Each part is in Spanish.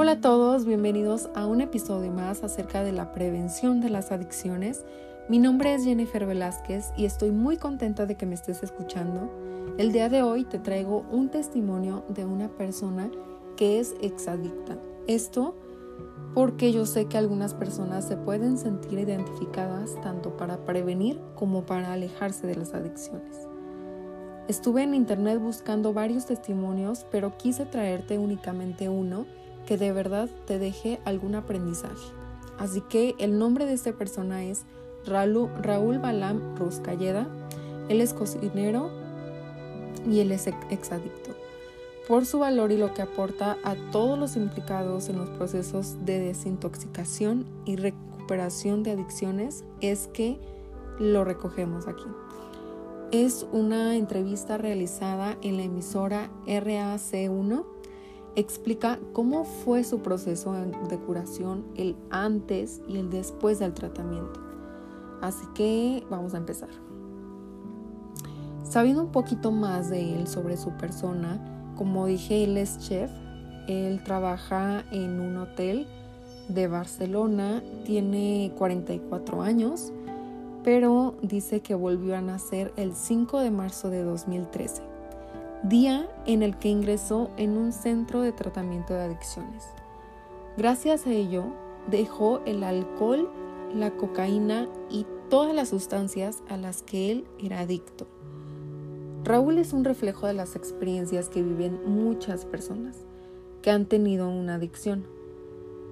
Hola a todos, bienvenidos a un episodio más acerca de la prevención de las adicciones. Mi nombre es Jennifer Velázquez y estoy muy contenta de que me estés escuchando. El día de hoy te traigo un testimonio de una persona que es exadicta. Esto porque yo sé que algunas personas se pueden sentir identificadas tanto para prevenir como para alejarse de las adicciones. Estuve en internet buscando varios testimonios, pero quise traerte únicamente uno que de verdad te deje algún aprendizaje. Así que el nombre de esta persona es Raúl Balam Ruscalleda. Él es cocinero y él es exadicto. Por su valor y lo que aporta a todos los implicados en los procesos de desintoxicación y recuperación de adicciones, es que lo recogemos aquí. Es una entrevista realizada en la emisora RAC1 explica cómo fue su proceso de curación, el antes y el después del tratamiento. Así que vamos a empezar. Sabiendo un poquito más de él sobre su persona, como dije, él es chef, él trabaja en un hotel de Barcelona, tiene 44 años, pero dice que volvió a nacer el 5 de marzo de 2013 día en el que ingresó en un centro de tratamiento de adicciones. Gracias a ello, dejó el alcohol, la cocaína y todas las sustancias a las que él era adicto. Raúl es un reflejo de las experiencias que viven muchas personas que han tenido una adicción.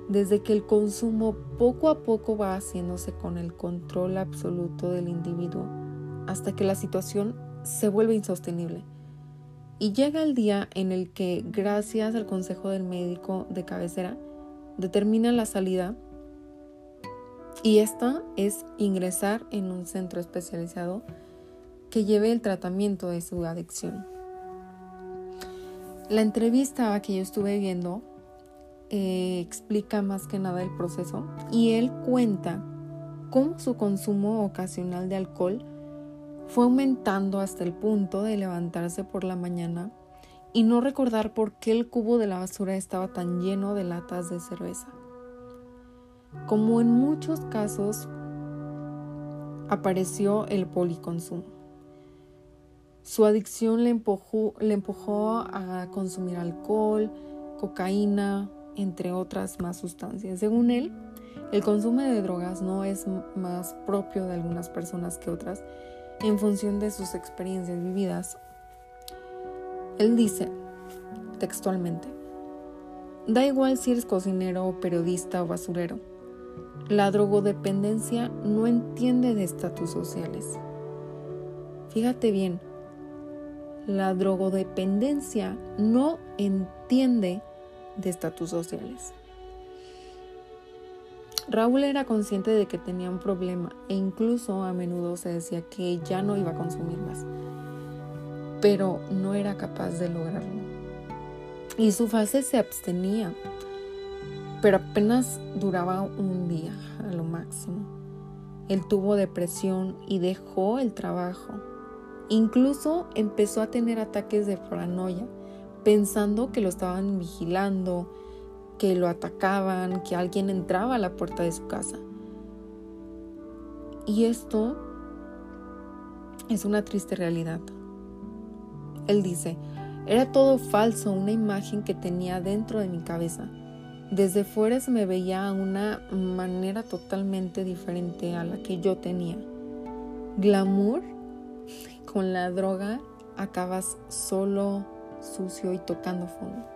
Desde que el consumo poco a poco va haciéndose con el control absoluto del individuo hasta que la situación se vuelve insostenible y llega el día en el que, gracias al consejo del médico de cabecera, determina la salida y esta es ingresar en un centro especializado que lleve el tratamiento de su adicción. La entrevista que yo estuve viendo eh, explica más que nada el proceso y él cuenta cómo su consumo ocasional de alcohol fue aumentando hasta el punto de levantarse por la mañana y no recordar por qué el cubo de la basura estaba tan lleno de latas de cerveza. Como en muchos casos, apareció el policonsumo. Su adicción le empujó, a consumir alcohol, cocaína, entre otras más sustancias. Según él, el consumo de drogas no es más propio de algunas personas que otras en función de sus experiencias vividas. Él dice textualmente, da igual si eres cocinero, periodista o basurero, la drogodependencia no entiende de estatus sociales. Fíjate bien, la drogodependencia no entiende de estatus sociales. Raúl era consciente de que tenía un problema e incluso a menudo se decía que ya no iba a consumir más, pero no era capaz de lograrlo. Y su fase se abstenía, pero apenas duraba un día a lo máximo. Él tuvo depresión y dejó el trabajo. Incluso empezó a tener ataques de paranoia, pensando que lo estaban vigilando, que lo atacaban, que alguien entraba a la puerta de su casa. Y esto es una triste realidad. Él dice, era todo falso, una imagen que tenía dentro de mi cabeza. Desde fuera se me veía una manera totalmente diferente a la que yo tenía. Glamour, con la droga acabas solo, sucio y tocando fondo.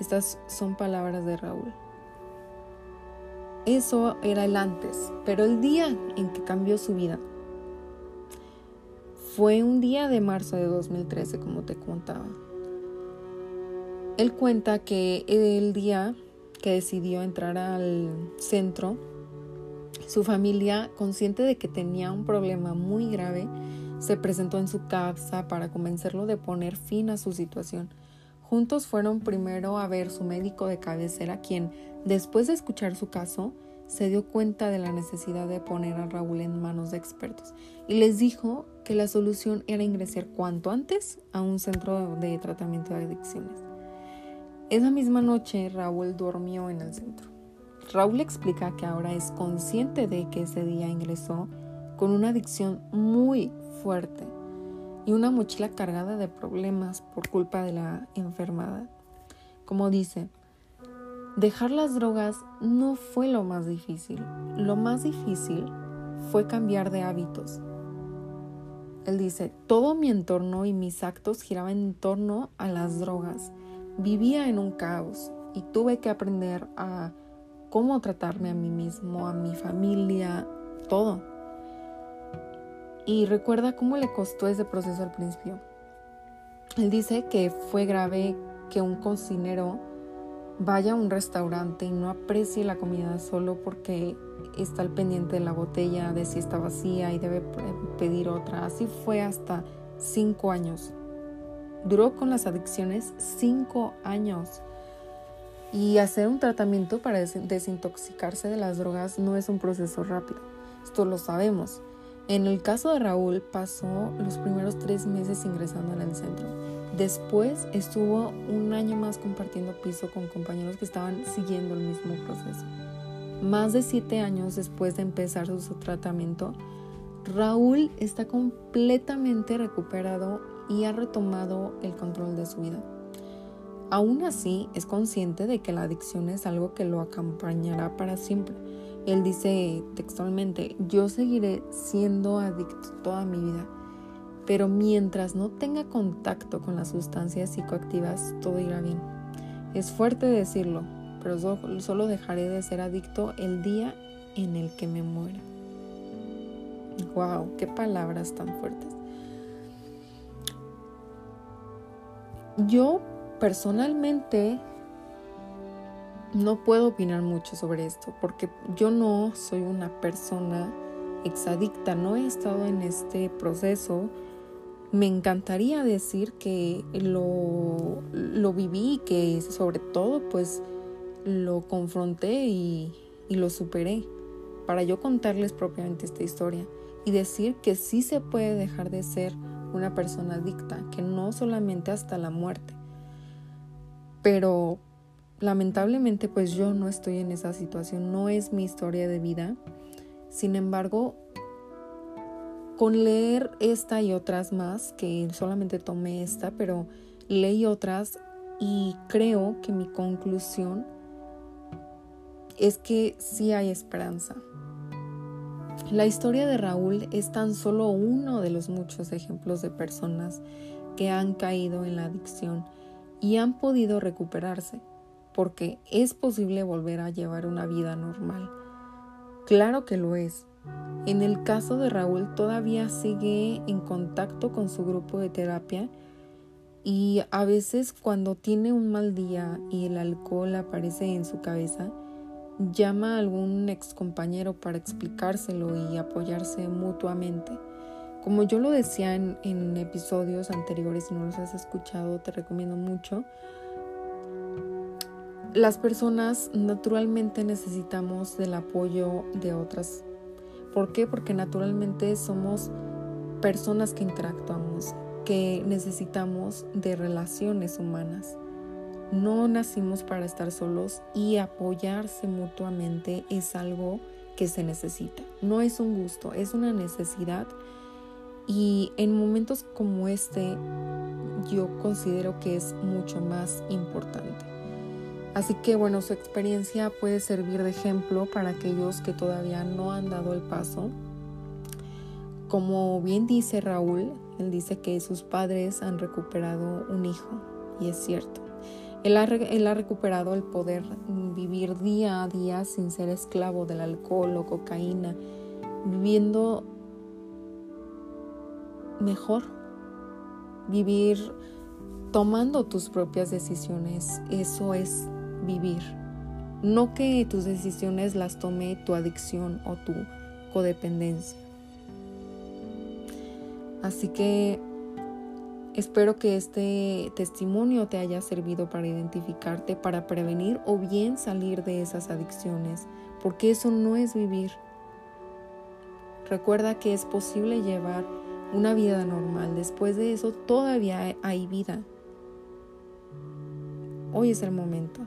Estas son palabras de Raúl. Eso era el antes, pero el día en que cambió su vida fue un día de marzo de 2013, como te contaba. Él cuenta que el día que decidió entrar al centro, su familia, consciente de que tenía un problema muy grave, se presentó en su casa para convencerlo de poner fin a su situación Juntos fueron primero a ver su médico de cabecera, quien, después de escuchar su caso, se dio cuenta de la necesidad de poner a Raúl en manos de expertos y les dijo que la solución era ingresar cuanto antes a un centro de tratamiento de adicciones. Esa misma noche Raúl durmió en el centro. Raúl explica que ahora es consciente de que ese día ingresó con una adicción muy fuerte y una mochila cargada de problemas por culpa de la enfermedad. Como dice, dejar las drogas no fue lo más difícil. Lo más difícil fue cambiar de hábitos. Él dice, todo mi entorno y mis actos giraban en torno a las drogas. Vivía en un caos y tuve que aprender a cómo tratarme a mí mismo, a mi familia, todo. Y recuerda cómo le costó ese proceso al principio. Él dice que fue grave que un cocinero vaya a un restaurante y no aprecie la comida solo porque está al pendiente de la botella, de si está vacía y debe pedir otra. Así fue hasta cinco años. Duró con las adicciones cinco años. Y hacer un tratamiento para desintoxicarse de las drogas no es un proceso rápido. Esto lo sabemos. En el caso de Raúl pasó los primeros tres meses ingresando en el centro. Después estuvo un año más compartiendo piso con compañeros que estaban siguiendo el mismo proceso. Más de siete años después de empezar su tratamiento, Raúl está completamente recuperado y ha retomado el control de su vida. Aún así, es consciente de que la adicción es algo que lo acompañará para siempre. Él dice textualmente, yo seguiré siendo adicto toda mi vida, pero mientras no tenga contacto con las sustancias psicoactivas, todo irá bien. Es fuerte decirlo, pero solo dejaré de ser adicto el día en el que me muera. ¡Wow! ¡Qué palabras tan fuertes! Yo personalmente no puedo opinar mucho sobre esto porque yo no soy una persona exadicta, no he estado en este proceso. Me encantaría decir que lo, lo viví, que sobre todo pues lo confronté y, y lo superé para yo contarles propiamente esta historia y decir que sí se puede dejar de ser una persona adicta, que no solamente hasta la muerte. Pero lamentablemente pues yo no estoy en esa situación, no es mi historia de vida. Sin embargo, con leer esta y otras más, que solamente tomé esta, pero leí otras y creo que mi conclusión es que sí hay esperanza. La historia de Raúl es tan solo uno de los muchos ejemplos de personas que han caído en la adicción y han podido recuperarse, porque es posible volver a llevar una vida normal. Claro que lo es. En el caso de Raúl todavía sigue en contacto con su grupo de terapia y a veces cuando tiene un mal día y el alcohol aparece en su cabeza, llama a algún ex compañero para explicárselo y apoyarse mutuamente. Como yo lo decía en episodios anteriores, si no los has escuchado, te recomiendo mucho. Las personas naturalmente necesitamos del apoyo de otras. ¿Por qué? Porque naturalmente somos personas que interactuamos, que necesitamos de relaciones humanas. No nacimos para estar solos y apoyarse mutuamente es algo que se necesita. No es un gusto, es una necesidad. Y en momentos como este yo considero que es mucho más importante. Así que bueno, su experiencia puede servir de ejemplo para aquellos que todavía no han dado el paso. Como bien dice Raúl, él dice que sus padres han recuperado un hijo y es cierto. Él ha, recuperado el poder vivir día a día sin ser esclavo del alcohol o cocaína, viviendo mejor, vivir tomando tus propias decisiones. Eso es vivir. No que tus decisiones las tome tu adicción o tu codependencia. Así que Espero que este testimonio te haya servido para identificarte, para prevenir o bien salir de esas adicciones, porque eso no es vivir. Recuerda que es posible llevar una vida normal. Después de eso todavía hay vida. hoy es el momento.